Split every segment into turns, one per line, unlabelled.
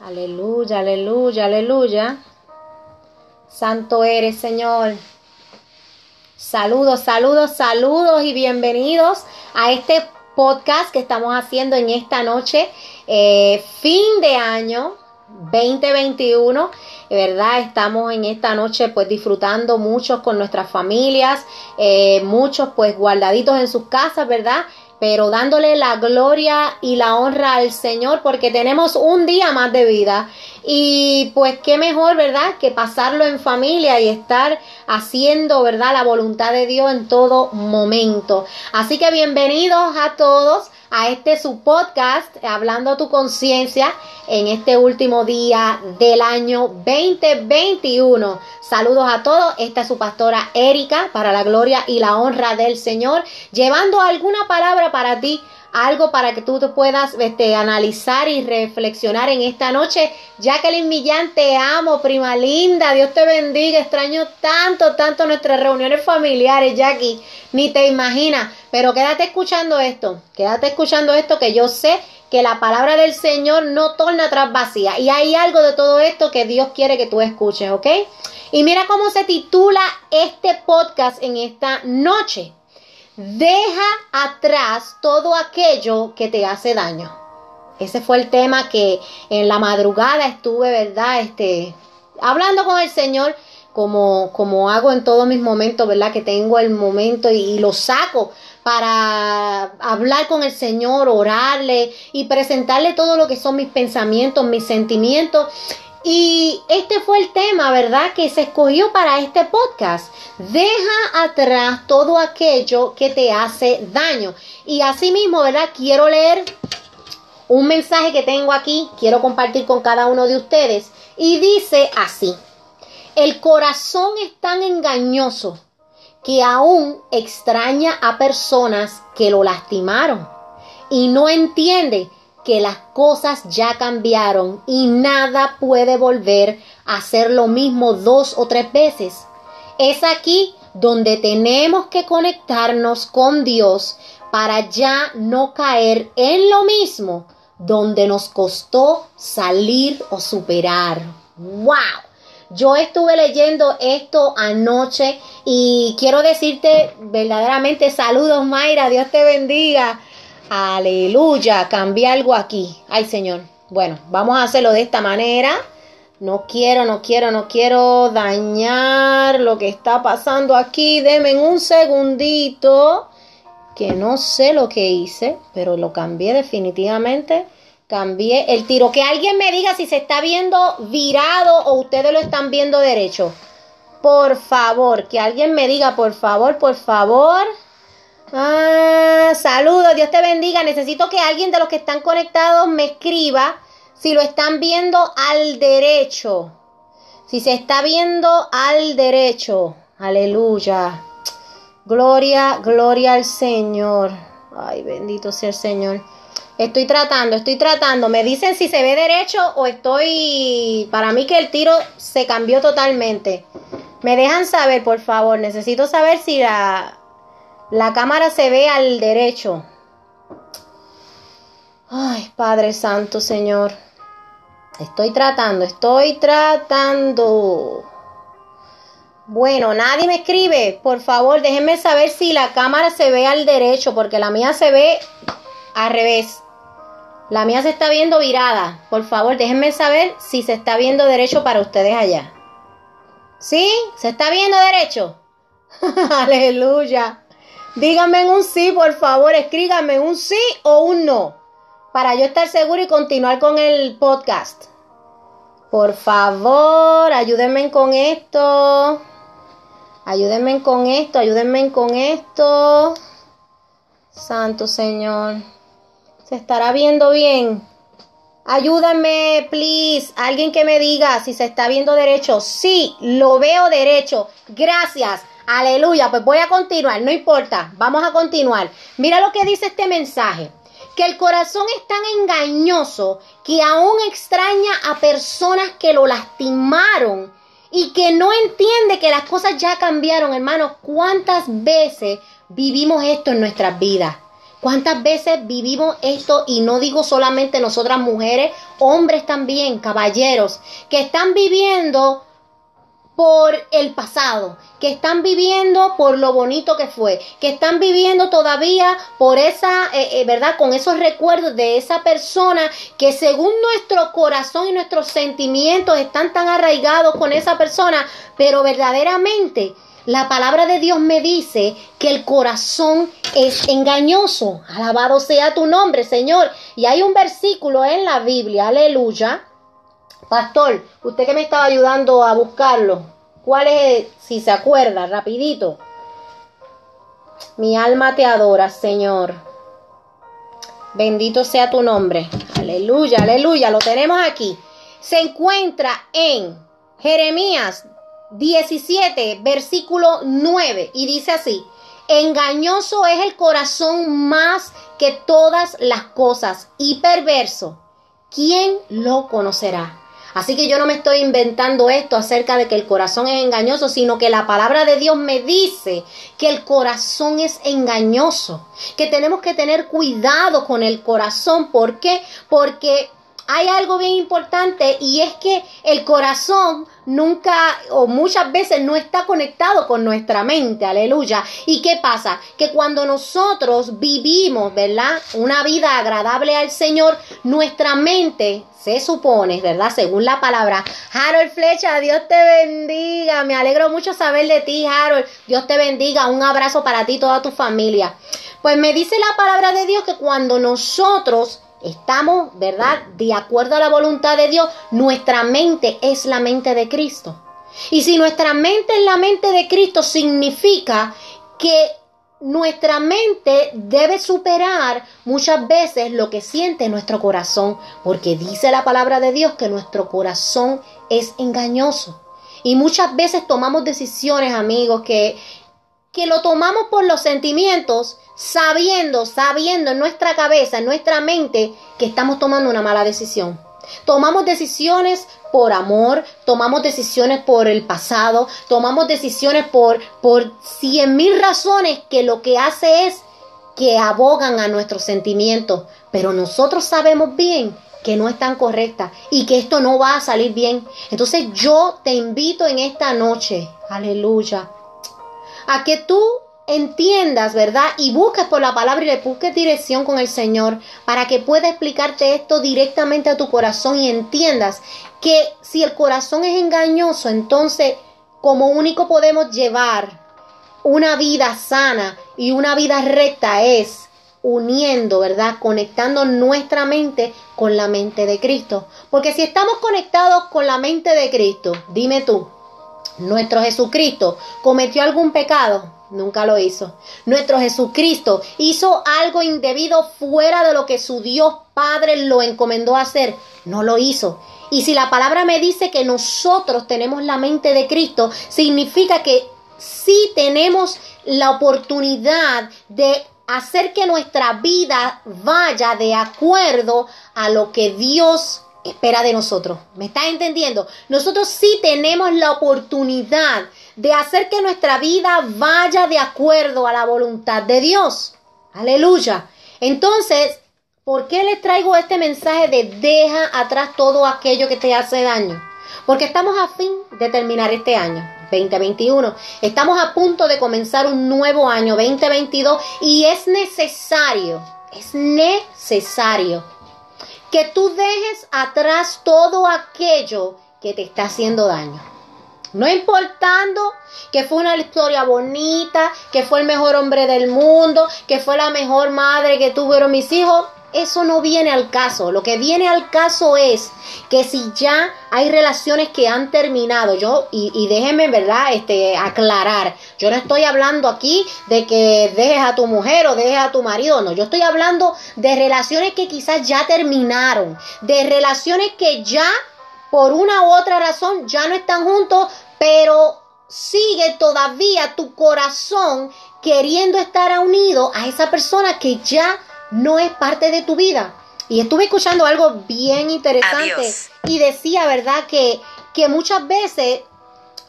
Aleluya, aleluya, aleluya. Santo eres, Señor. Saludos, saludos, saludos y bienvenidos a este podcast que estamos haciendo en esta noche, eh, fin de año 2021, ¿verdad? Estamos en esta noche pues disfrutando muchos con nuestras familias, eh, muchos pues guardaditos en sus casas, ¿verdad? Pero dándole la gloria y la honra al Señor porque tenemos un día más de vida y pues qué mejor, ¿verdad? Que pasarlo en familia y estar haciendo, ¿verdad? La voluntad de Dios en todo momento. Así que bienvenidos a todos a este su podcast, Hablando tu conciencia, en este último día del año 2021. Saludos a todos, esta es su pastora Erika, para la gloria y la honra del Señor, llevando alguna palabra para ti algo para que tú te puedas este, analizar y reflexionar en esta noche. Jacqueline Millán, te amo, prima linda, Dios te bendiga, extraño tanto, tanto nuestras reuniones familiares, Jackie, ni te imaginas, pero quédate escuchando esto, quédate escuchando esto que yo sé que la palabra del Señor no torna atrás vacía y hay algo de todo esto que Dios quiere que tú escuches, ¿ok? Y mira cómo se titula este podcast en esta noche. Deja atrás todo aquello que te hace daño. Ese fue el tema que en la madrugada estuve, ¿verdad? Este, hablando con el Señor, como, como hago en todos mis momentos, ¿verdad? Que tengo el momento y, y lo saco para hablar con el Señor, orarle y presentarle todo lo que son mis pensamientos, mis sentimientos. Y este fue el tema, ¿verdad? Que se escogió para este podcast. Deja atrás todo aquello que te hace daño. Y asimismo, ¿verdad? Quiero leer un mensaje que tengo aquí, quiero compartir con cada uno de ustedes. Y dice así, el corazón es tan engañoso que aún extraña a personas que lo lastimaron y no entiende que las cosas ya cambiaron y nada puede volver a ser lo mismo dos o tres veces. Es aquí donde tenemos que conectarnos con Dios para ya no caer en lo mismo donde nos costó salir o superar. ¡Wow! Yo estuve leyendo esto anoche y quiero decirte verdaderamente saludos Mayra, Dios te bendiga. Aleluya, cambié algo aquí. Ay Señor. Bueno, vamos a hacerlo de esta manera. No quiero, no quiero, no quiero dañar lo que está pasando aquí. Deme un segundito. Que no sé lo que hice, pero lo cambié definitivamente. Cambié el tiro. Que alguien me diga si se está viendo virado o ustedes lo están viendo derecho. Por favor, que alguien me diga, por favor, por favor. Saludos, Dios te bendiga. Necesito que alguien de los que están conectados me escriba si lo están viendo al derecho. Si se está viendo al derecho. Aleluya. Gloria, gloria al Señor. Ay, bendito sea el Señor. Estoy tratando, estoy tratando. Me dicen si se ve derecho o estoy... Para mí que el tiro se cambió totalmente. Me dejan saber, por favor. Necesito saber si la, la cámara se ve al derecho. Ay, Padre Santo, Señor. Estoy tratando, estoy tratando. Bueno, nadie me escribe. Por favor, déjenme saber si la cámara se ve al derecho, porque la mía se ve al revés. La mía se está viendo virada. Por favor, déjenme saber si se está viendo derecho para ustedes allá. ¿Sí? ¿Se está viendo derecho? Aleluya. Díganme un sí, por favor, escríganme un sí o un no, para yo estar seguro y continuar con el podcast. Por favor, ayúdenme con esto. Ayúdenme con esto, ayúdenme con esto. Santo Señor. ¿Se estará viendo bien? Ayúdenme, please. Alguien que me diga si se está viendo derecho. Sí, lo veo derecho. Gracias. Aleluya, pues voy a continuar, no importa, vamos a continuar. Mira lo que dice este mensaje, que el corazón es tan engañoso que aún extraña a personas que lo lastimaron y que no entiende que las cosas ya cambiaron, hermanos. ¿Cuántas veces vivimos esto en nuestras vidas? ¿Cuántas veces vivimos esto? Y no digo solamente nosotras mujeres, hombres también, caballeros, que están viviendo por el pasado, que están viviendo por lo bonito que fue, que están viviendo todavía por esa, eh, eh, ¿verdad? Con esos recuerdos de esa persona que según nuestro corazón y nuestros sentimientos están tan arraigados con esa persona, pero verdaderamente la palabra de Dios me dice que el corazón es engañoso. Alabado sea tu nombre, Señor. Y hay un versículo en la Biblia, aleluya, Pastor, usted que me estaba ayudando a buscarlo, ¿cuál es, si se acuerda, rapidito? Mi alma te adora, Señor. Bendito sea tu nombre. Aleluya, aleluya, lo tenemos aquí. Se encuentra en Jeremías 17, versículo 9, y dice así, engañoso es el corazón más que todas las cosas y perverso. ¿Quién lo conocerá? Así que yo no me estoy inventando esto acerca de que el corazón es engañoso, sino que la palabra de Dios me dice que el corazón es engañoso, que tenemos que tener cuidado con el corazón. ¿Por qué? Porque hay algo bien importante y es que el corazón nunca o muchas veces no está conectado con nuestra mente, aleluya. ¿Y qué pasa? Que cuando nosotros vivimos, ¿verdad? Una vida agradable al Señor, nuestra mente se supone, ¿verdad? Según la palabra. Harold Flecha, Dios te bendiga. Me alegro mucho saber de ti, Harold. Dios te bendiga. Un abrazo para ti y toda tu familia. Pues me dice la palabra de Dios que cuando nosotros estamos, ¿verdad? De acuerdo a la voluntad de Dios, nuestra mente es la mente de Cristo. Y si nuestra mente es la mente de Cristo, significa que nuestra mente debe superar muchas veces lo que siente nuestro corazón, porque dice la palabra de Dios que nuestro corazón es engañoso. Y muchas veces tomamos decisiones, amigos, que, que lo tomamos por los sentimientos, sabiendo, sabiendo en nuestra cabeza, en nuestra mente, que estamos tomando una mala decisión. Tomamos decisiones por amor, tomamos decisiones por el pasado, tomamos decisiones por, por cien mil razones que lo que hace es que abogan a nuestros sentimientos. Pero nosotros sabemos bien que no están correctas y que esto no va a salir bien. Entonces yo te invito en esta noche, aleluya, a que tú entiendas, ¿verdad? Y busques por la palabra y le busques dirección con el Señor para que pueda explicarte esto directamente a tu corazón y entiendas que si el corazón es engañoso, entonces como único podemos llevar una vida sana y una vida recta es uniendo, ¿verdad? Conectando nuestra mente con la mente de Cristo. Porque si estamos conectados con la mente de Cristo, dime tú, nuestro Jesucristo cometió algún pecado, Nunca lo hizo. Nuestro Jesucristo hizo algo indebido fuera de lo que su Dios Padre lo encomendó a hacer. No lo hizo. Y si la palabra me dice que nosotros tenemos la mente de Cristo, significa que sí tenemos la oportunidad de hacer que nuestra vida vaya de acuerdo a lo que Dios espera de nosotros. ¿Me estás entendiendo? Nosotros sí tenemos la oportunidad de hacer que nuestra vida vaya de acuerdo a la voluntad de Dios. Aleluya. Entonces, ¿por qué les traigo este mensaje de deja atrás todo aquello que te hace daño? Porque estamos a fin de terminar este año. 2021. Estamos a punto de comenzar un nuevo año, 2022, y es necesario, es necesario que tú dejes atrás todo aquello que te está haciendo daño. No importando que fue una historia bonita, que fue el mejor hombre del mundo, que fue la mejor madre que tuvieron mis hijos, eso no viene al caso. Lo que viene al caso es que si ya hay relaciones que han terminado, yo, y, y déjenme, ¿verdad?, este, aclarar. Yo no estoy hablando aquí de que dejes a tu mujer o dejes a tu marido, no. Yo estoy hablando de relaciones que quizás ya terminaron, de relaciones que ya por una u otra razón ya no están juntos, pero sigue todavía tu corazón queriendo estar unido a esa persona que ya no es parte de tu vida. Y estuve escuchando algo bien interesante y decía, ¿verdad? Que, que muchas veces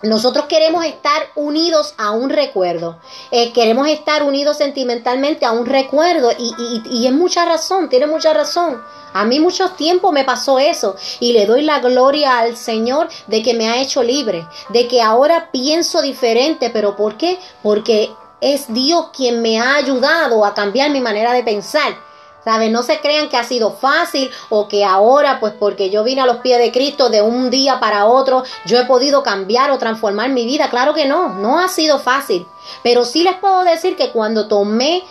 nosotros queremos estar unidos a un recuerdo, eh, queremos estar unidos sentimentalmente a un recuerdo y, y, y es mucha razón, tiene mucha razón. A mí mucho tiempo me pasó eso y le doy la gloria al Señor de que me ha hecho libre, de que ahora pienso diferente, pero ¿por qué? Porque es Dios quien me ha ayudado a cambiar mi manera de pensar. ¿Saben? No se crean que ha sido fácil o que ahora, pues porque yo vine a los pies de Cristo de un día para otro, yo he podido cambiar o transformar mi vida. Claro que no, no ha sido fácil. Pero sí les puedo decir que cuando tomé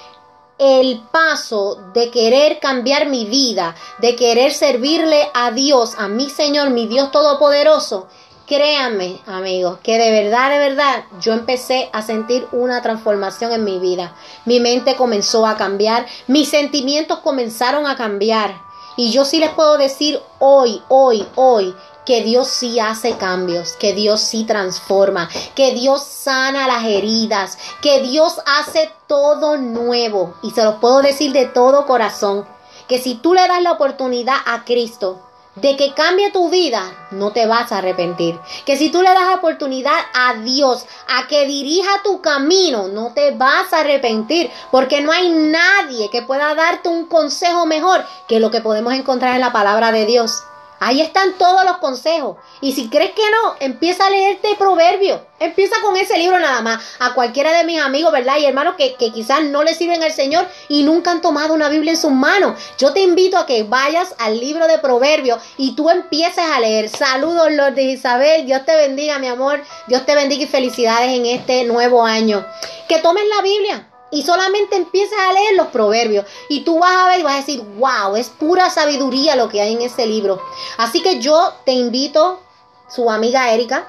el paso de querer cambiar mi vida, de querer servirle a Dios, a mi Señor, mi Dios Todopoderoso, Créanme, amigos, que de verdad, de verdad, yo empecé a sentir una transformación en mi vida. Mi mente comenzó a cambiar, mis sentimientos comenzaron a cambiar. Y yo sí les puedo decir hoy, hoy, hoy, que Dios sí hace cambios, que Dios sí transforma, que Dios sana las heridas, que Dios hace todo nuevo. Y se los puedo decir de todo corazón, que si tú le das la oportunidad a Cristo, de que cambie tu vida, no te vas a arrepentir. Que si tú le das oportunidad a Dios a que dirija tu camino, no te vas a arrepentir. Porque no hay nadie que pueda darte un consejo mejor que lo que podemos encontrar en la palabra de Dios. Ahí están todos los consejos. Y si crees que no, empieza a leerte proverbio. Empieza con ese libro nada más. A cualquiera de mis amigos, ¿verdad? Y hermanos que, que quizás no le sirven al Señor y nunca han tomado una Biblia en sus manos. Yo te invito a que vayas al libro de proverbios y tú empieces a leer. Saludos, Lord Isabel. Dios te bendiga, mi amor. Dios te bendiga y felicidades en este nuevo año. Que tomes la Biblia y solamente empiezas a leer los proverbios y tú vas a ver y vas a decir, wow, es pura sabiduría lo que hay en ese libro. Así que yo te invito, su amiga Erika,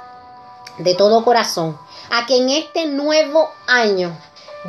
de todo corazón, a que en este nuevo año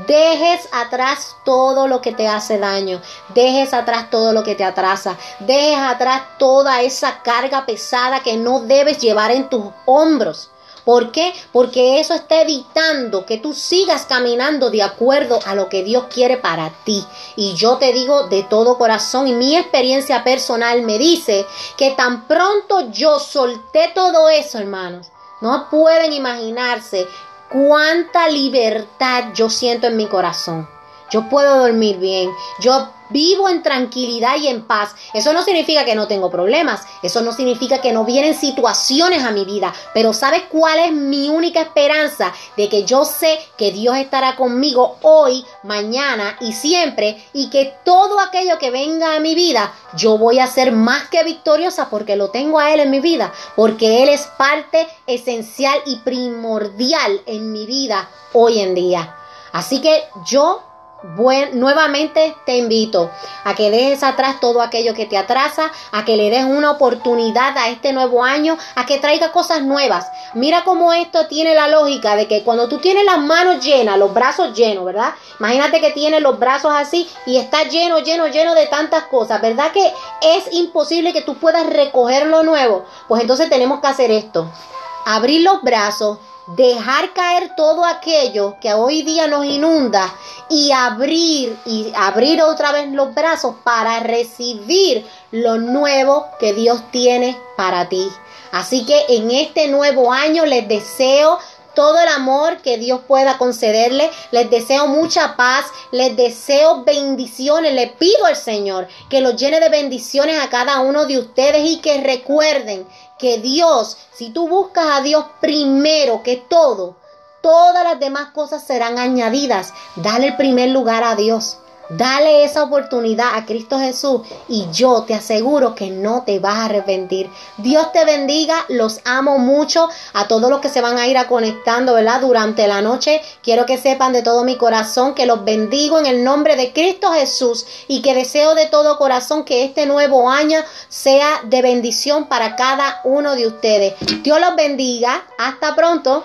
Dejes atrás todo lo que te hace daño. Dejes atrás todo lo que te atrasa. Dejes atrás toda esa carga pesada que no debes llevar en tus hombros. ¿Por qué? Porque eso está evitando que tú sigas caminando de acuerdo a lo que Dios quiere para ti. Y yo te digo de todo corazón y mi experiencia personal me dice que tan pronto yo solté todo eso, hermanos, no pueden imaginarse cuánta libertad yo siento en mi corazón. Yo puedo dormir bien, yo vivo en tranquilidad y en paz. Eso no significa que no tengo problemas, eso no significa que no vienen situaciones a mi vida, pero ¿sabes cuál es mi única esperanza? De que yo sé que Dios estará conmigo hoy, mañana y siempre y que todo aquello que venga a mi vida, yo voy a ser más que victoriosa porque lo tengo a Él en mi vida, porque Él es parte esencial y primordial en mi vida hoy en día. Así que yo nuevamente te invito a que dejes atrás todo aquello que te atrasa, a que le des una oportunidad a este nuevo año, a que traiga cosas nuevas. Mira cómo esto tiene la lógica de que cuando tú tienes las manos llenas, los brazos llenos, ¿verdad? Imagínate que tienes los brazos así y está lleno, lleno, lleno de tantas cosas, ¿verdad? Que es imposible que tú puedas recoger lo nuevo. Pues entonces tenemos que hacer esto. Abrir los brazos, dejar caer todo aquello que hoy día nos inunda y abrir y abrir otra vez los brazos para recibir lo nuevo que Dios tiene para ti. Así que en este nuevo año les deseo todo el amor que Dios pueda concederle. Les deseo mucha paz, les deseo bendiciones. Le pido al Señor que los llene de bendiciones a cada uno de ustedes y que recuerden que Dios, si tú buscas a Dios primero que todo, todas las demás cosas serán añadidas. Dale el primer lugar a Dios. Dale esa oportunidad a Cristo Jesús y yo te aseguro que no te vas a arrepentir. Dios te bendiga, los amo mucho a todos los que se van a ir a conectando, ¿verdad? Durante la noche. Quiero que sepan de todo mi corazón que los bendigo en el nombre de Cristo Jesús y que deseo de todo corazón que este nuevo año sea de bendición para cada uno de ustedes. Dios los bendiga. Hasta pronto.